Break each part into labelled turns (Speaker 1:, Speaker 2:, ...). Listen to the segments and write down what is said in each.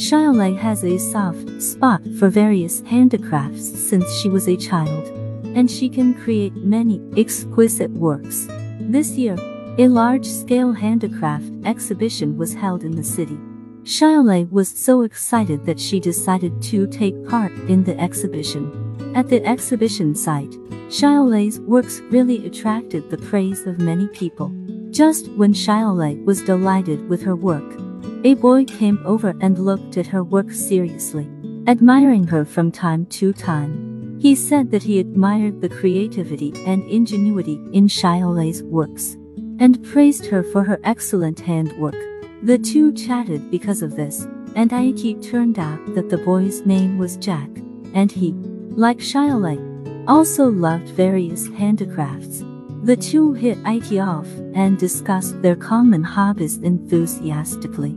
Speaker 1: Xiaolei has a soft spot for various handicrafts since she was a child, and she can create many exquisite works. This year, a large-scale handicraft exhibition was held in the city. Xiaolei was so excited that she decided to take part in the exhibition. At the exhibition site, Xiaolei's works really attracted the praise of many people. Just when Xiaolei was delighted with her work, a boy came over and looked at her work seriously, admiring her from time to time. He said that he admired the creativity and ingenuity in Xiaolei's works, and praised her for her excellent handwork. The two chatted because of this, and it turned out that the boy's name was Jack, and he, like Xiaolei, also loved various handicrafts. The two hit it off and discussed their common hobbies enthusiastically.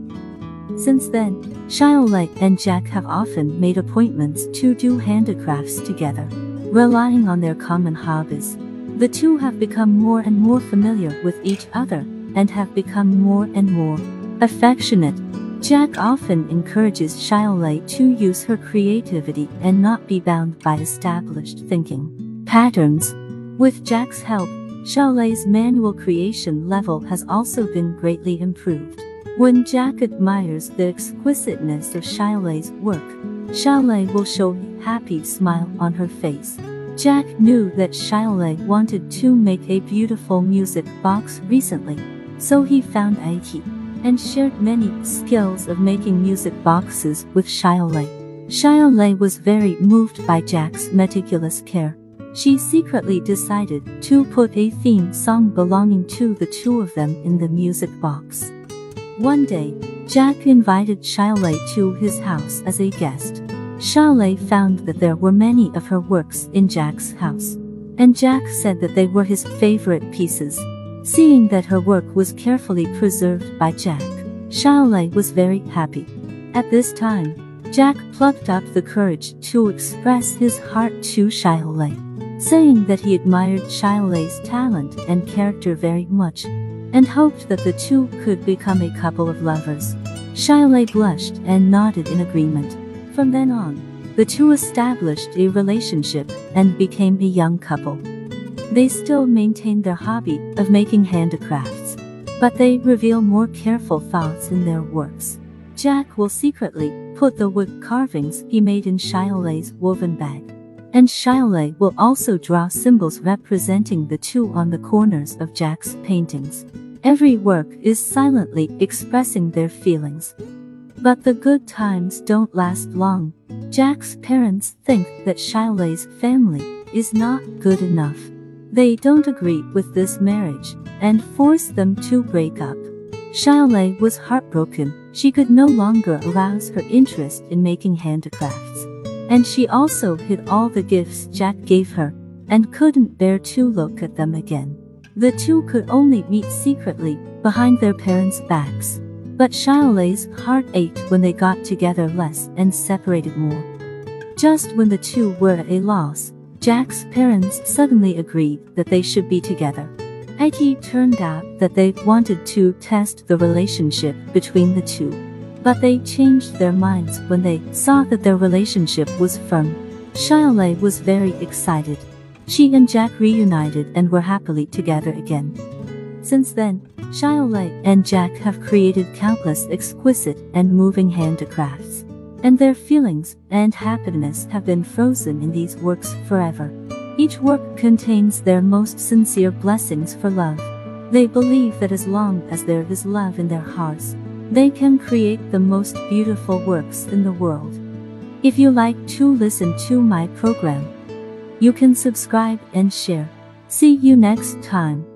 Speaker 1: Since then, Xiaolei and Jack have often made appointments to do handicrafts together, relying on their common hobbies. The two have become more and more familiar with each other and have become more and more affectionate. Jack often encourages Xiaolei to use her creativity and not be bound by established thinking patterns. With Jack's help, Xiaolei's manual creation level has also been greatly improved. When Jack admires the exquisiteness of Xiaolei's work, Xiaolei will show a happy smile on her face. Jack knew that Xiaolei wanted to make a beautiful music box recently, so he found IT and shared many skills of making music boxes with Xiaolei. Xiaolei was very moved by Jack's meticulous care. She secretly decided to put a theme song belonging to the two of them in the music box. One day, Jack invited Xiaolei to his house as a guest. Xiaolei found that there were many of her works in Jack's house, and Jack said that they were his favorite pieces. Seeing that her work was carefully preserved by Jack, Xiaolei was very happy. At this time, Jack plucked up the courage to express his heart to Xiaolei saying that he admired Xiaolei's talent and character very much, and hoped that the two could become a couple of lovers. Xiaolei blushed and nodded in agreement. From then on, the two established a relationship and became a young couple. They still maintain their hobby of making handicrafts, but they reveal more careful thoughts in their works. Jack will secretly put the wood carvings he made in Xiaolei's woven bag and Xiaolei will also draw symbols representing the two on the corners of Jack's paintings. Every work is silently expressing their feelings. But the good times don't last long. Jack's parents think that Xiaolei's family is not good enough. They don't agree with this marriage and force them to break up. Xiaolei was heartbroken. She could no longer arouse her interest in making handicrafts. And she also hid all the gifts Jack gave her, and couldn't bear to look at them again. The two could only meet secretly, behind their parents' backs. But Xiaolei's heart ached when they got together less and separated more. Just when the two were at a loss, Jack's parents suddenly agreed that they should be together. It turned out that they wanted to test the relationship between the two. But they changed their minds when they saw that their relationship was firm. Xiaolei was very excited. She and Jack reunited and were happily together again. Since then, Xiaolei and Jack have created countless exquisite and moving handicrafts. And their feelings and happiness have been frozen in these works forever. Each work contains their most sincere blessings for love. They believe that as long as there is love in their hearts, they can create the most beautiful works in the world. If you like to listen to my program, you can subscribe and share. See you next time.